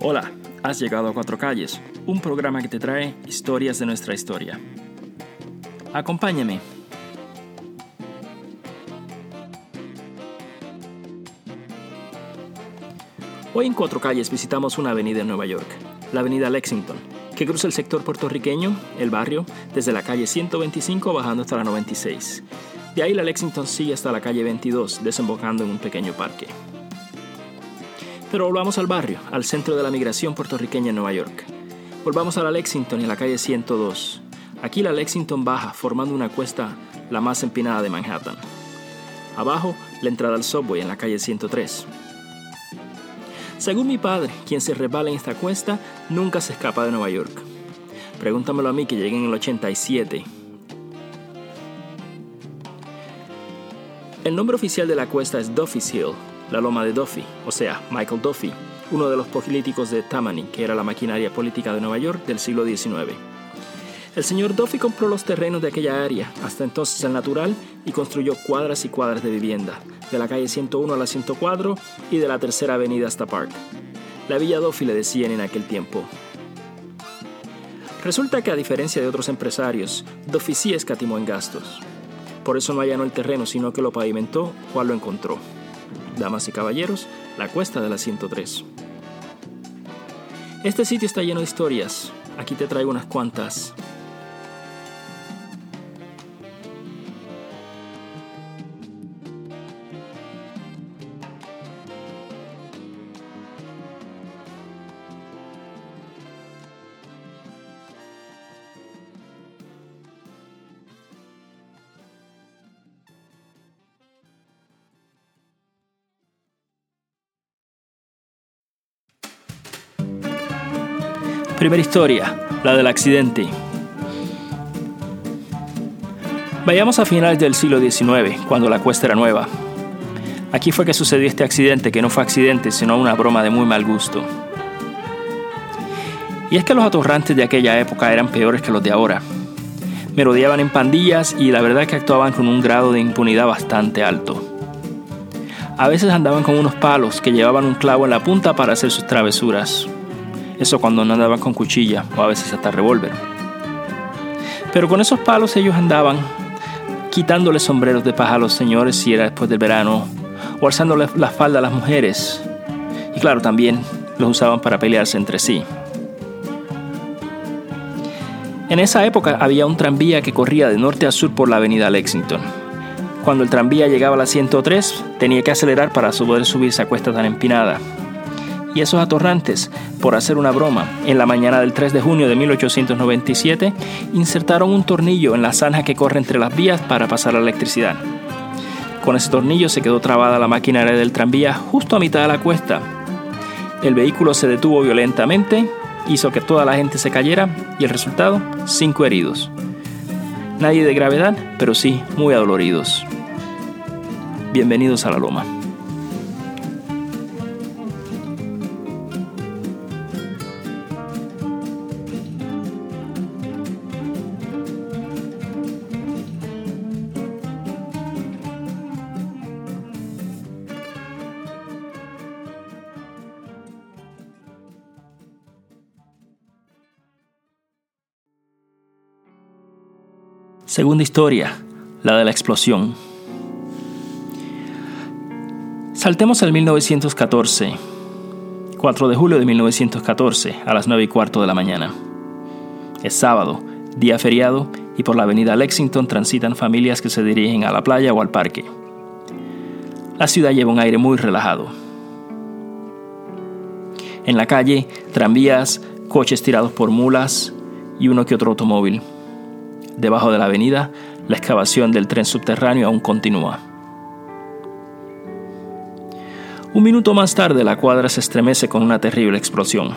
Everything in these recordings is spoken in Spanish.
Hola, has llegado a Cuatro Calles, un programa que te trae historias de nuestra historia. Acompáñame. Hoy en Cuatro Calles visitamos una avenida en Nueva York, la avenida Lexington, que cruza el sector puertorriqueño, el barrio, desde la calle 125 bajando hasta la 96. De ahí la Lexington sigue hasta la calle 22, desembocando en un pequeño parque. Pero volvamos al barrio, al centro de la migración puertorriqueña en Nueva York. Volvamos a la Lexington y a la calle 102. Aquí la Lexington baja, formando una cuesta la más empinada de Manhattan. Abajo, la entrada al subway en la calle 103. Según mi padre, quien se resbala en esta cuesta nunca se escapa de Nueva York. Pregúntamelo a mí que llegué en el 87. El nombre oficial de la cuesta es Duffy's Hill, la loma de Duffy, o sea, Michael Duffy, uno de los políticos de Tammany, que era la maquinaria política de Nueva York del siglo XIX. El señor Duffy compró los terrenos de aquella área, hasta entonces el natural, y construyó cuadras y cuadras de vivienda, de la calle 101 a la 104 y de la tercera avenida hasta Park. La Villa Duffy le decían en aquel tiempo. Resulta que a diferencia de otros empresarios, Duffy sí escatimó en gastos. Por eso no allanó el terreno, sino que lo pavimentó, cual lo encontró damas y caballeros, la cuesta de la 103. Este sitio está lleno de historias. Aquí te traigo unas cuantas. Primera historia, la del accidente. Vayamos a finales del siglo XIX, cuando la cuesta era nueva. Aquí fue que sucedió este accidente, que no fue accidente, sino una broma de muy mal gusto. Y es que los atorrantes de aquella época eran peores que los de ahora. Merodeaban en pandillas y la verdad que actuaban con un grado de impunidad bastante alto. A veces andaban con unos palos que llevaban un clavo en la punta para hacer sus travesuras. Eso cuando no andaban con cuchilla o a veces hasta revólver. Pero con esos palos ellos andaban quitándole sombreros de paja a los señores si era después del verano, o alzándole la falda a las mujeres. Y claro, también los usaban para pelearse entre sí. En esa época había un tranvía que corría de norte a sur por la avenida Lexington. Cuando el tranvía llegaba a la 103, tenía que acelerar para poder subirse a cuesta tan empinada y esos atorrantes, por hacer una broma, en la mañana del 3 de junio de 1897, insertaron un tornillo en la zanja que corre entre las vías para pasar la electricidad. Con ese tornillo se quedó trabada la maquinaria del tranvía justo a mitad de la cuesta. El vehículo se detuvo violentamente, hizo que toda la gente se cayera y el resultado, cinco heridos. Nadie de gravedad, pero sí muy adoloridos. Bienvenidos a la Loma. Segunda historia, la de la explosión. Saltemos al 1914, 4 de julio de 1914, a las 9 y cuarto de la mañana. Es sábado, día feriado, y por la avenida Lexington transitan familias que se dirigen a la playa o al parque. La ciudad lleva un aire muy relajado. En la calle, tranvías, coches tirados por mulas y uno que otro automóvil. Debajo de la avenida, la excavación del tren subterráneo aún continúa. Un minuto más tarde, la cuadra se estremece con una terrible explosión.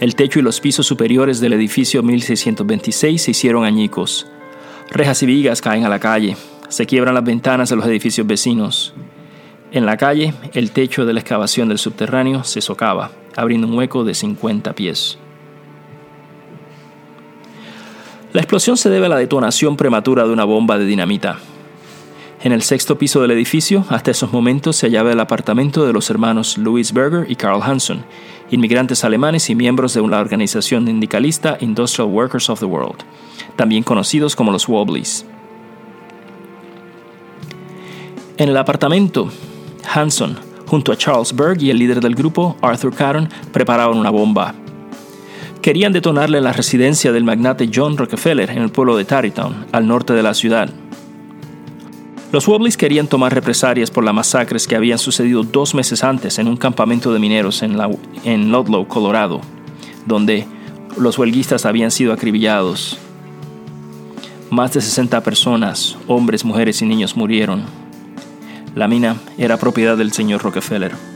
El techo y los pisos superiores del edificio 1626 se hicieron añicos. Rejas y vigas caen a la calle. Se quiebran las ventanas de los edificios vecinos. En la calle, el techo de la excavación del subterráneo se socava, abriendo un hueco de 50 pies. La explosión se debe a la detonación prematura de una bomba de dinamita. En el sexto piso del edificio, hasta esos momentos, se hallaba el apartamento de los hermanos Louis Berger y Carl Hanson, inmigrantes alemanes y miembros de la organización sindicalista Industrial Workers of the World, también conocidos como los Wobblies. En el apartamento, Hanson, junto a Charles Berg y el líder del grupo, Arthur Caron, preparaban una bomba. Querían detonarla en la residencia del magnate John Rockefeller en el pueblo de Tarrytown, al norte de la ciudad. Los Wobblies querían tomar represalias por las masacres que habían sucedido dos meses antes en un campamento de mineros en, en Ludlow, Colorado, donde los huelguistas habían sido acribillados. Más de 60 personas, hombres, mujeres y niños murieron. La mina era propiedad del señor Rockefeller.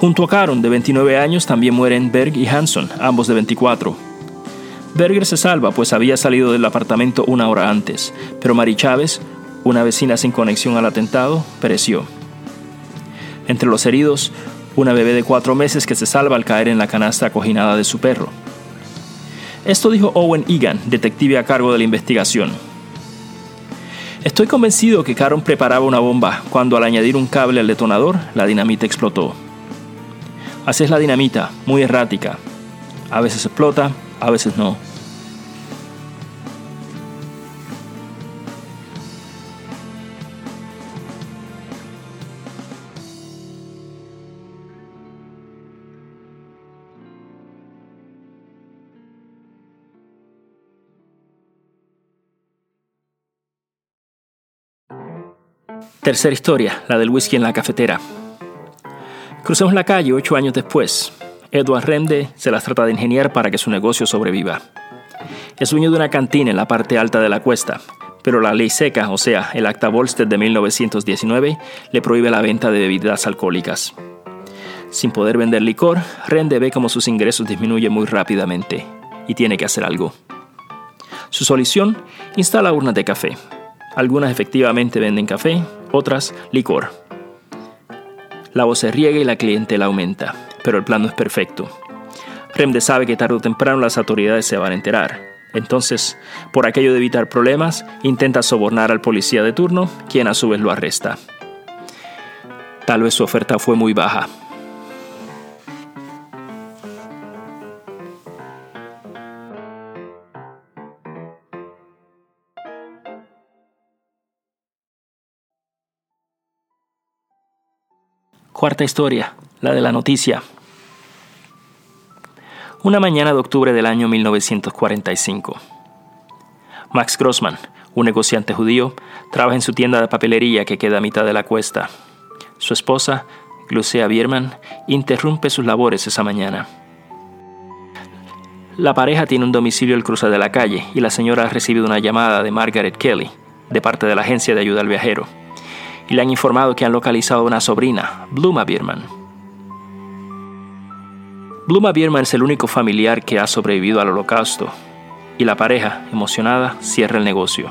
Junto a Caron, de 29 años, también mueren Berg y Hanson, ambos de 24. Berger se salva, pues había salido del apartamento una hora antes, pero Mari Chávez, una vecina sin conexión al atentado, pereció. Entre los heridos, una bebé de cuatro meses que se salva al caer en la canasta acoginada de su perro. Esto dijo Owen Egan, detective a cargo de la investigación. Estoy convencido que Caron preparaba una bomba cuando al añadir un cable al detonador, la dinamita explotó. Así es la dinamita, muy errática. A veces explota, a veces no. Tercera historia, la del whisky en la cafetera. Cruzamos la calle ocho años después. Edward Remde se las trata de ingeniar para que su negocio sobreviva. Es dueño de una cantina en la parte alta de la cuesta, pero la ley seca, o sea, el Acta Volstead de 1919, le prohíbe la venta de bebidas alcohólicas. Sin poder vender licor, Rende ve como sus ingresos disminuyen muy rápidamente y tiene que hacer algo. Su solución, instala urnas de café. Algunas efectivamente venden café, otras licor. La voz se riega y la clientela aumenta, pero el plan no es perfecto. Remde sabe que tarde o temprano las autoridades se van a enterar. Entonces, por aquello de evitar problemas, intenta sobornar al policía de turno, quien a su vez lo arresta. Tal vez su oferta fue muy baja, Cuarta historia, la de la noticia. Una mañana de octubre del año 1945. Max Grossman, un negociante judío, trabaja en su tienda de papelería que queda a mitad de la cuesta. Su esposa, Lucea Bierman, interrumpe sus labores esa mañana. La pareja tiene un domicilio al cruzar de la calle y la señora ha recibido una llamada de Margaret Kelly, de parte de la agencia de ayuda al viajero y le han informado que han localizado a una sobrina, Bluma Bierman. Bluma Bierman es el único familiar que ha sobrevivido al holocausto y la pareja, emocionada, cierra el negocio.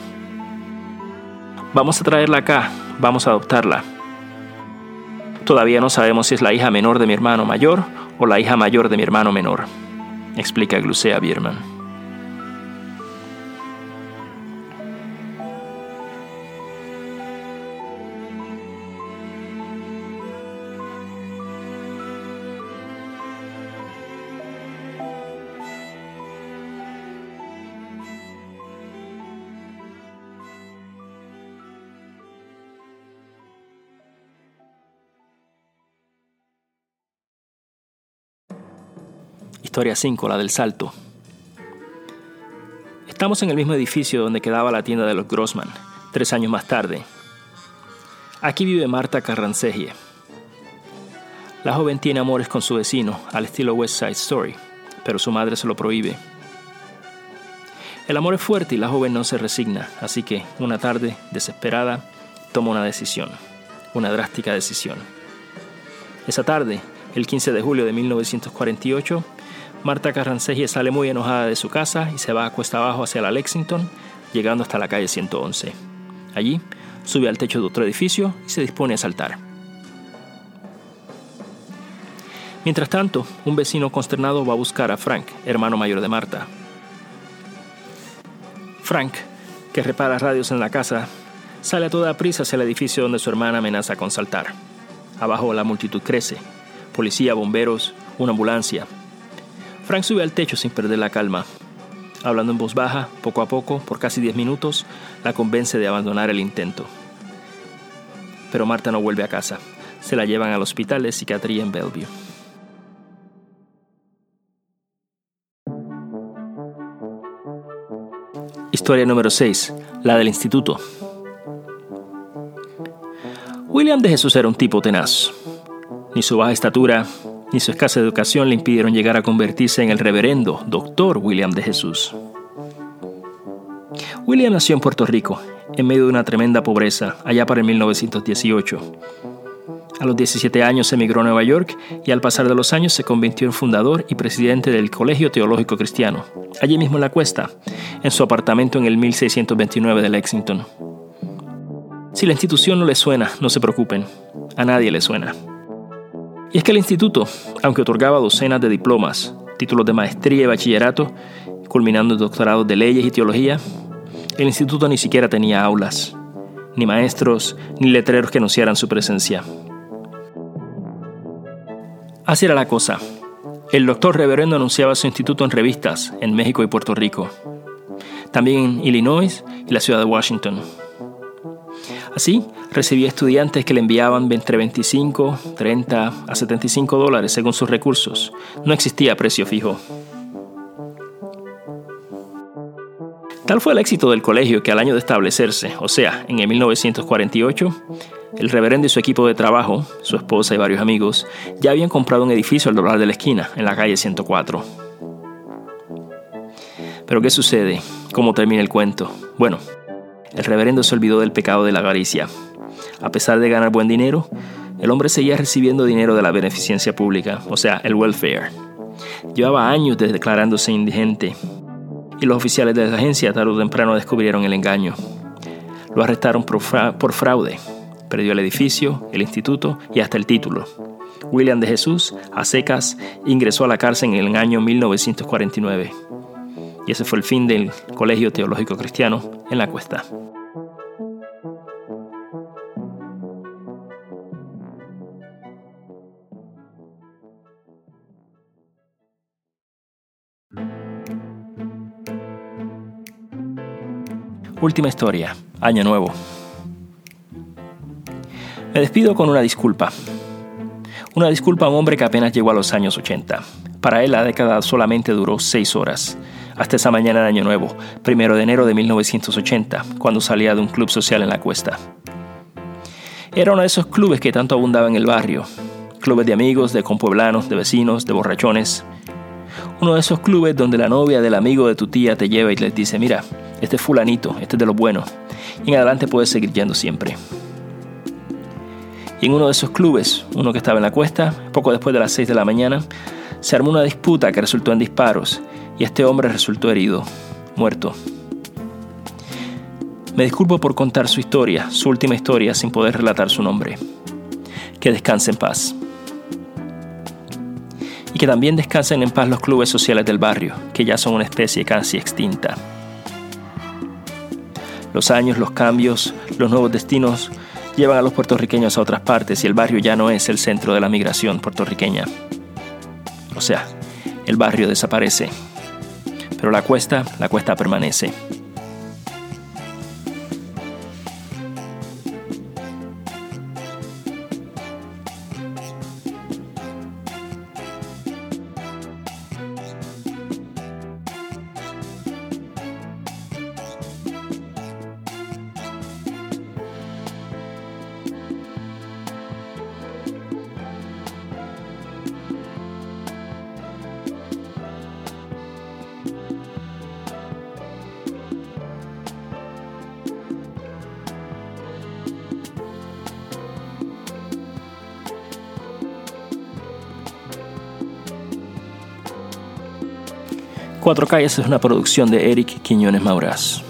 Vamos a traerla acá, vamos a adoptarla. Todavía no sabemos si es la hija menor de mi hermano mayor o la hija mayor de mi hermano menor, explica Glucea Bierman. Historia 5, la del salto. Estamos en el mismo edificio donde quedaba la tienda de los Grossman, tres años más tarde. Aquí vive Marta Carrancegie. La joven tiene amores con su vecino, al estilo West Side Story, pero su madre se lo prohíbe. El amor es fuerte y la joven no se resigna, así que una tarde, desesperada, toma una decisión, una drástica decisión. Esa tarde, el 15 de julio de 1948, Marta Carrancegui sale muy enojada de su casa y se va a cuesta abajo hacia la Lexington, llegando hasta la calle 111. Allí, sube al techo de otro edificio y se dispone a saltar. Mientras tanto, un vecino consternado va a buscar a Frank, hermano mayor de Marta. Frank, que repara radios en la casa, sale a toda prisa hacia el edificio donde su hermana amenaza con saltar. Abajo la multitud crece. Policía, bomberos, una ambulancia. Frank sube al techo sin perder la calma. Hablando en voz baja, poco a poco, por casi 10 minutos, la convence de abandonar el intento. Pero Marta no vuelve a casa. Se la llevan al hospital de psiquiatría en Bellevue. Historia número 6. La del instituto. William de Jesús era un tipo tenaz. Ni su baja estatura, ni su escasa educación le impidieron llegar a convertirse en el reverendo doctor William de Jesús. William nació en Puerto Rico, en medio de una tremenda pobreza, allá para el 1918. A los 17 años emigró a Nueva York y al pasar de los años se convirtió en fundador y presidente del Colegio Teológico Cristiano, allí mismo en la cuesta, en su apartamento en el 1629 de Lexington. Si la institución no le suena, no se preocupen, a nadie le suena. Y es que el instituto, aunque otorgaba docenas de diplomas, títulos de maestría y bachillerato, culminando en doctorados de leyes y teología, el instituto ni siquiera tenía aulas, ni maestros, ni letreros que anunciaran su presencia. Así era la cosa. El doctor reverendo anunciaba su instituto en revistas en México y Puerto Rico, también en Illinois y la ciudad de Washington. Así, recibía estudiantes que le enviaban entre 25, 30 a 75 dólares según sus recursos. No existía precio fijo. Tal fue el éxito del colegio que al año de establecerse, o sea, en el 1948, el reverendo y su equipo de trabajo, su esposa y varios amigos, ya habían comprado un edificio al doblar de la esquina, en la calle 104. Pero ¿qué sucede? ¿Cómo termina el cuento? Bueno, el reverendo se olvidó del pecado de la avaricia. A pesar de ganar buen dinero, el hombre seguía recibiendo dinero de la beneficencia pública, o sea, el welfare. Llevaba años declarándose indigente y los oficiales de la agencia tarde o temprano descubrieron el engaño. Lo arrestaron por, fraude Perdió el edificio, el instituto y hasta el título. William de Jesús, a secas, ingresó a la cárcel en el año 1949. Y ese fue el fin del Colegio Teológico Cristiano en la Cuesta. Última historia, Año Nuevo. Me despido con una disculpa. Una disculpa a un hombre que apenas llegó a los años 80. Para él la década solamente duró seis horas, hasta esa mañana de Año Nuevo, primero de enero de 1980, cuando salía de un club social en la cuesta. Era uno de esos clubes que tanto abundaba en el barrio, clubes de amigos, de compueblanos, de vecinos, de borrachones. Uno de esos clubes donde la novia del amigo de tu tía te lleva y le dice, mira, este es fulanito, este es de lo bueno, y en adelante puedes seguir yendo siempre. Y en uno de esos clubes, uno que estaba en la cuesta, poco después de las 6 de la mañana, se armó una disputa que resultó en disparos y este hombre resultó herido, muerto. Me disculpo por contar su historia, su última historia, sin poder relatar su nombre. Que descanse en paz. Y que también descansen en paz los clubes sociales del barrio, que ya son una especie casi extinta. Los años, los cambios, los nuevos destinos llevan a los puertorriqueños a otras partes y el barrio ya no es el centro de la migración puertorriqueña. O sea, el barrio desaparece, pero la cuesta, la cuesta permanece. Cuatro Calles es una producción de Eric Quiñones Mauraz.